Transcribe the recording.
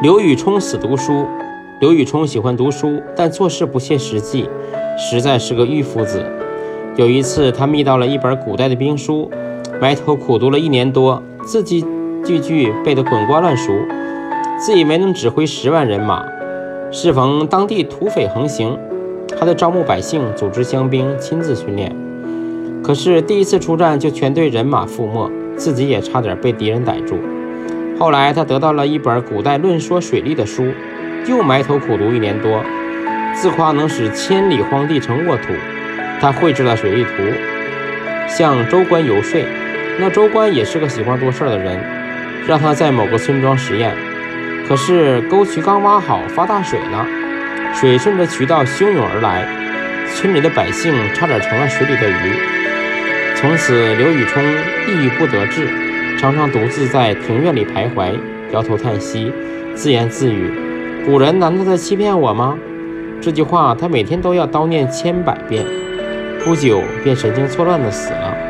刘禹冲死读书。刘禹冲喜欢读书，但做事不切实际，实在是个迂夫子。有一次，他觅到了一本古代的兵书，埋头苦读了一年多，字句句句背得滚瓜烂熟，自以为能指挥十万人马。适逢当地土匪横行，他在招募百姓，组织乡兵，亲自训练。可是第一次出战就全队人马覆没，自己也差点被敌人逮住。后来他得到了一本古代论说水利的书，又埋头苦读一年多，自夸能使千里荒地成沃土。他绘制了水利图，向州官游说。那州官也是个喜欢做事儿的人，让他在某个村庄实验。可是沟渠刚挖好，发大水了，水顺着渠道汹涌而来，村里的百姓差点成了水里的鱼。从此，刘禹冲抑郁不得志，常常独自在庭院里徘徊，摇头叹息，自言自语：“古人难道在欺骗我吗？”这句话他每天都要叨念千百遍。不久便神经错乱的死了。